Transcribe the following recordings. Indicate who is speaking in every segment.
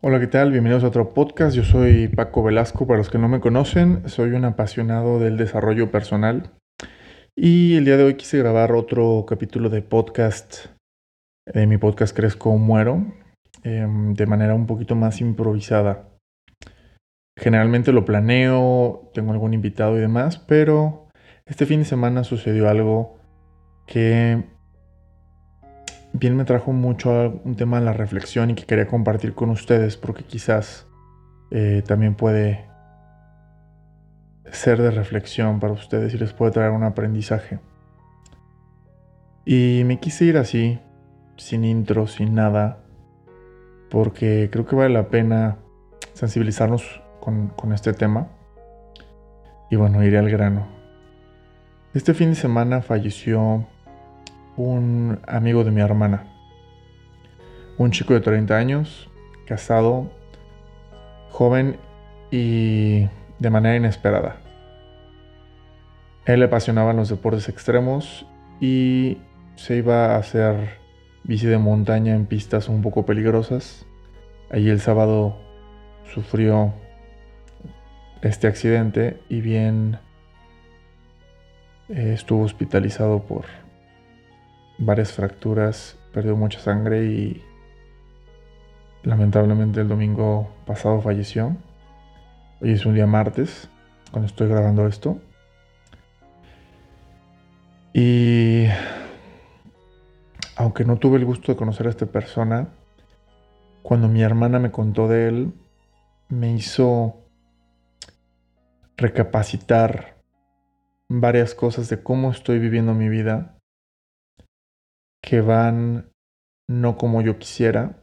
Speaker 1: Hola, ¿qué tal? Bienvenidos a otro podcast. Yo soy Paco Velasco. Para los que no me conocen, soy un apasionado del desarrollo personal. Y el día de hoy quise grabar otro capítulo de podcast, de mi podcast Crezco o Muero, em, de manera un poquito más improvisada. Generalmente lo planeo, tengo algún invitado y demás, pero este fin de semana sucedió algo que bien me trajo mucho un tema de la reflexión y que quería compartir con ustedes porque quizás eh, también puede ser de reflexión para ustedes y les puede traer un aprendizaje. Y me quise ir así, sin intro, sin nada, porque creo que vale la pena sensibilizarnos con, con este tema. Y bueno, iré al grano. Este fin de semana falleció un amigo de mi hermana. Un chico de 30 años, casado, joven y de manera inesperada. Él le apasionaban los deportes extremos y se iba a hacer bici de montaña en pistas un poco peligrosas. Allí el sábado sufrió este accidente y bien eh, estuvo hospitalizado por varias fracturas, perdió mucha sangre y lamentablemente el domingo pasado falleció. Hoy es un día martes, cuando estoy grabando esto. Y aunque no tuve el gusto de conocer a esta persona, cuando mi hermana me contó de él, me hizo recapacitar varias cosas de cómo estoy viviendo mi vida que van no como yo quisiera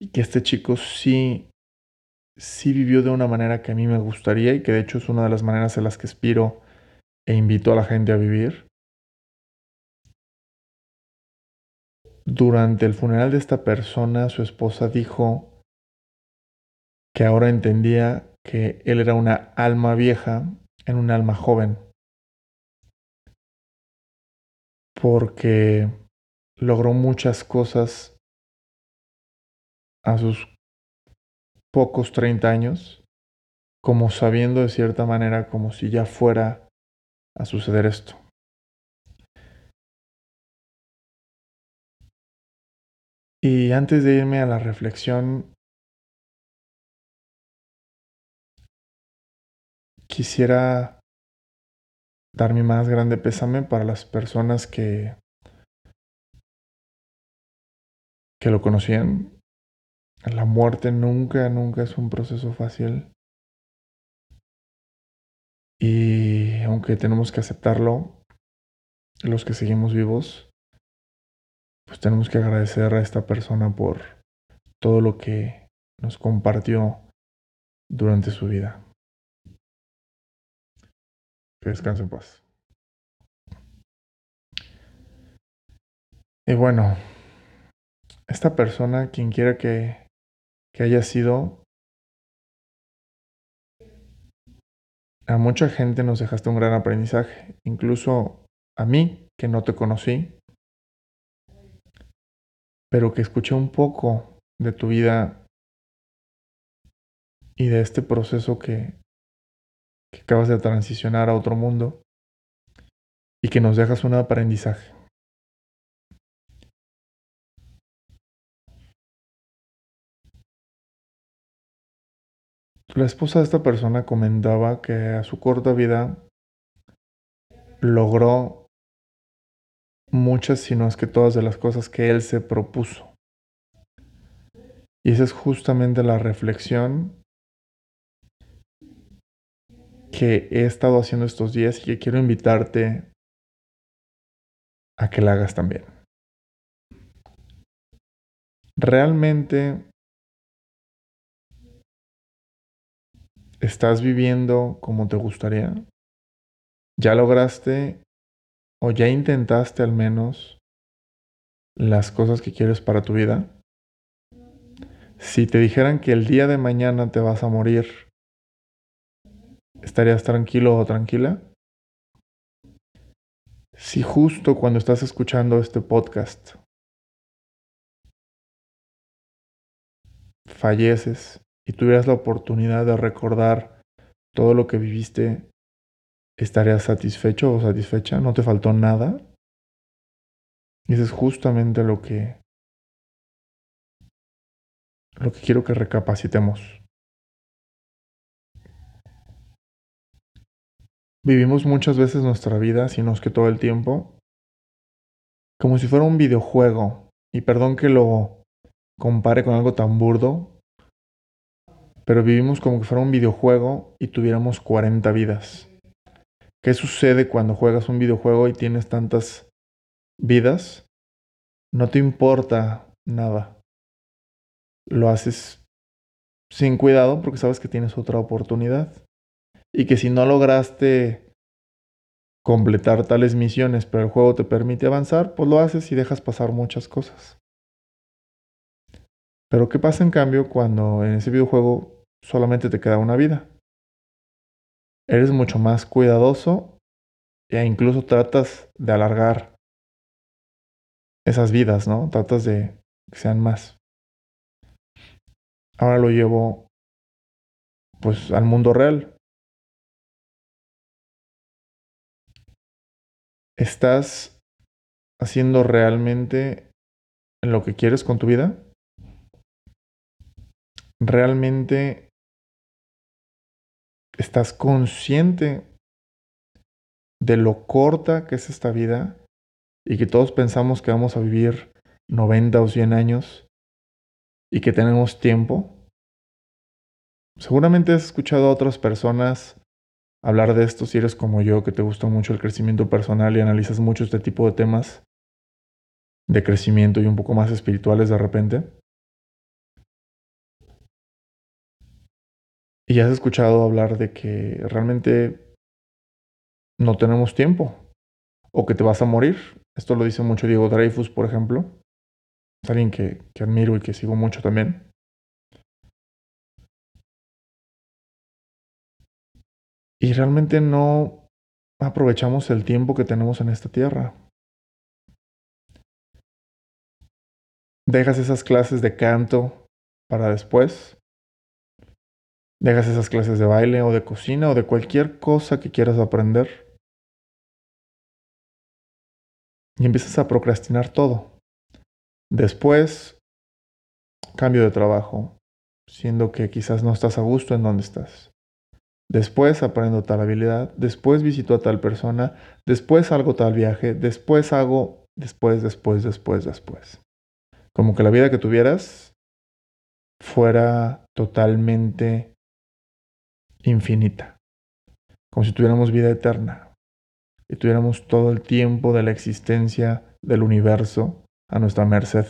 Speaker 1: y que este chico sí sí vivió de una manera que a mí me gustaría y que de hecho es una de las maneras en las que aspiro e invito a la gente a vivir. Durante el funeral de esta persona, su esposa dijo que ahora entendía que él era una alma vieja en un alma joven. Porque logró muchas cosas a sus pocos 30 años, como sabiendo de cierta manera como si ya fuera a suceder esto. Y antes de irme a la reflexión, quisiera dar mi más grande pésame para las personas que que lo conocían. La muerte nunca, nunca es un proceso fácil. Y aunque tenemos que aceptarlo, los que seguimos vivos, pues tenemos que agradecer a esta persona por todo lo que nos compartió durante su vida. Que descanse en paz. Y bueno, esta persona, quien quiera que, que haya sido, a mucha gente nos dejaste un gran aprendizaje, incluso a mí, que no te conocí, pero que escuché un poco de tu vida y de este proceso que, que acabas de transicionar a otro mundo y que nos dejas un aprendizaje. La esposa de esta persona comentaba que a su corta vida logró muchas, si no es que todas de las cosas que él se propuso. Y esa es justamente la reflexión que he estado haciendo estos días y que quiero invitarte a que la hagas también. Realmente ¿Estás viviendo como te gustaría? ¿Ya lograste o ya intentaste al menos las cosas que quieres para tu vida? Si te dijeran que el día de mañana te vas a morir, ¿estarías tranquilo o tranquila? Si justo cuando estás escuchando este podcast falleces y tuvieras la oportunidad de recordar todo lo que viviste, ¿estarías satisfecho o satisfecha? ¿No te faltó nada? Y eso es justamente lo que lo que quiero que recapacitemos. Vivimos muchas veces nuestra vida, si no es que todo el tiempo, como si fuera un videojuego. Y perdón que lo compare con algo tan burdo, pero vivimos como que fuera un videojuego y tuviéramos 40 vidas. ¿Qué sucede cuando juegas un videojuego y tienes tantas vidas? No te importa nada. Lo haces sin cuidado porque sabes que tienes otra oportunidad. Y que si no lograste completar tales misiones, pero el juego te permite avanzar, pues lo haces y dejas pasar muchas cosas. Pero ¿qué pasa en cambio cuando en ese videojuego solamente te queda una vida? Eres mucho más cuidadoso e incluso tratas de alargar esas vidas, ¿no? Tratas de que sean más. Ahora lo llevo pues al mundo real. ¿Estás haciendo realmente lo que quieres con tu vida? ¿Realmente estás consciente de lo corta que es esta vida y que todos pensamos que vamos a vivir 90 o 100 años y que tenemos tiempo? Seguramente has escuchado a otras personas hablar de esto si eres como yo, que te gusta mucho el crecimiento personal y analizas mucho este tipo de temas de crecimiento y un poco más espirituales de repente. Y has escuchado hablar de que realmente no tenemos tiempo o que te vas a morir. Esto lo dice mucho Diego Dreyfus, por ejemplo. Es alguien que, que admiro y que sigo mucho también. y realmente no aprovechamos el tiempo que tenemos en esta tierra. Dejas esas clases de canto para después. Dejas esas clases de baile o de cocina o de cualquier cosa que quieras aprender. Y empiezas a procrastinar todo. Después, cambio de trabajo, siendo que quizás no estás a gusto en donde estás. Después aprendo tal habilidad, después visito a tal persona, después hago tal viaje, después hago, después, después, después, después. Como que la vida que tuvieras fuera totalmente infinita. Como si tuviéramos vida eterna y tuviéramos todo el tiempo de la existencia del universo a nuestra merced.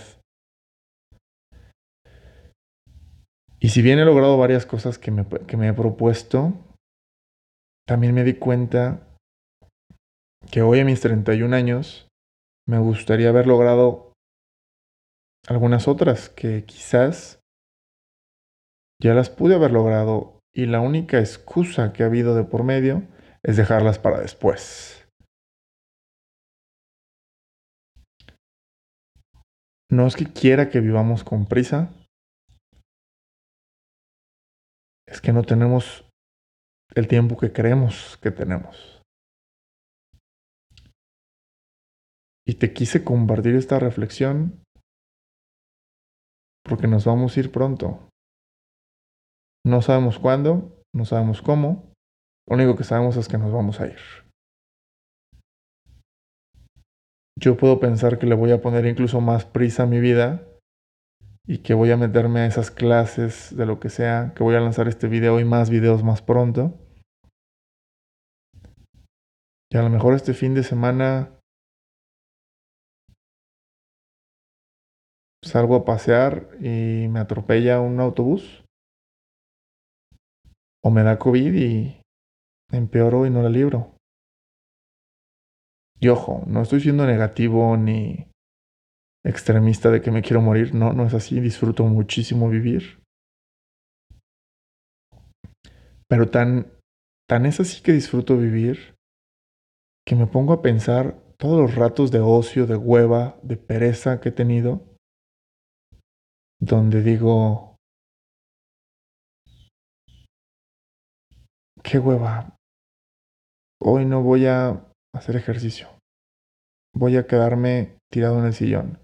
Speaker 1: Y si bien he logrado varias cosas que me, que me he propuesto, también me di cuenta que hoy a mis 31 años me gustaría haber logrado algunas otras que quizás ya las pude haber logrado y la única excusa que ha habido de por medio es dejarlas para después. No es que quiera que vivamos con prisa, es que no tenemos el tiempo que creemos que tenemos. Y te quise compartir esta reflexión porque nos vamos a ir pronto. No sabemos cuándo, no sabemos cómo, lo único que sabemos es que nos vamos a ir. Yo puedo pensar que le voy a poner incluso más prisa a mi vida y que voy a meterme a esas clases de lo que sea, que voy a lanzar este video y más videos más pronto. Y a lo mejor este fin de semana salgo a pasear y me atropella un autobús. O me da COVID y empeoro y no la libro. Y ojo, no estoy siendo negativo ni extremista de que me quiero morir. No, no es así. Disfruto muchísimo vivir. Pero tan, tan es así que disfruto vivir que me pongo a pensar todos los ratos de ocio, de hueva, de pereza que he tenido, donde digo, qué hueva. Hoy no voy a hacer ejercicio. Voy a quedarme tirado en el sillón.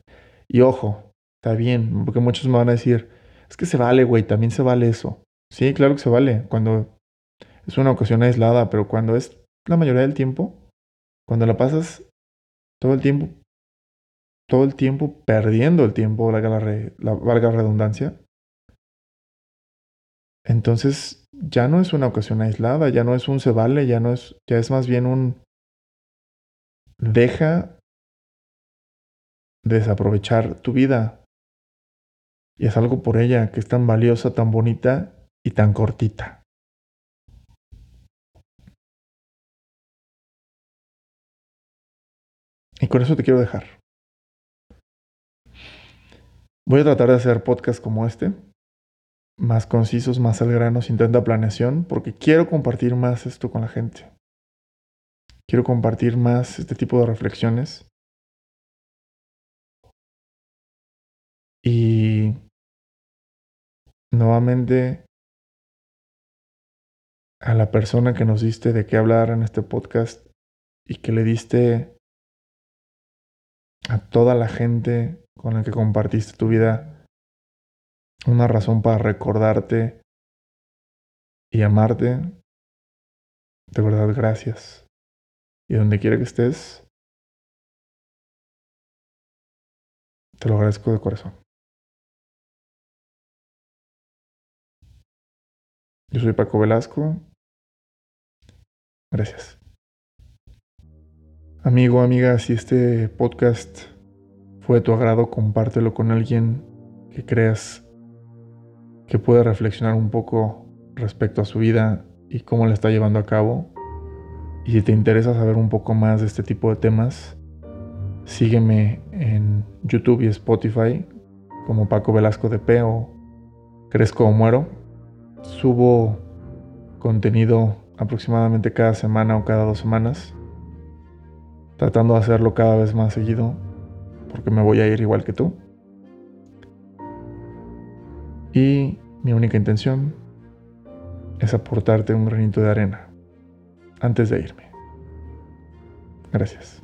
Speaker 1: Y ojo, está bien, porque muchos me van a decir, es que se vale, güey, también se vale eso. Sí, claro que se vale, cuando es una ocasión aislada, pero cuando es la mayoría del tiempo, cuando la pasas todo el tiempo, todo el tiempo perdiendo el tiempo, valga la, la valga redundancia, entonces ya no es una ocasión aislada, ya no es un se vale, ya no es, ya es más bien un deja desaprovechar tu vida. Y es algo por ella que es tan valiosa, tan bonita y tan cortita. Y con eso te quiero dejar. Voy a tratar de hacer podcasts como este, más concisos, más al grano, sin tanta planeación, porque quiero compartir más esto con la gente. Quiero compartir más este tipo de reflexiones. Y nuevamente a la persona que nos diste de qué hablar en este podcast y que le diste a toda la gente con la que compartiste tu vida una razón para recordarte y amarte. De verdad, gracias. Y donde quiera que estés, te lo agradezco de corazón. Yo soy Paco Velasco. Gracias. Amigo, amiga, si este podcast fue de tu agrado, compártelo con alguien que creas que puede reflexionar un poco respecto a su vida y cómo la está llevando a cabo. Y si te interesa saber un poco más de este tipo de temas, sígueme en YouTube y Spotify como Paco Velasco de P o Crezco o Muero. Subo contenido aproximadamente cada semana o cada dos semanas, tratando de hacerlo cada vez más seguido, porque me voy a ir igual que tú. Y mi única intención es aportarte un granito de arena antes de irme. Gracias.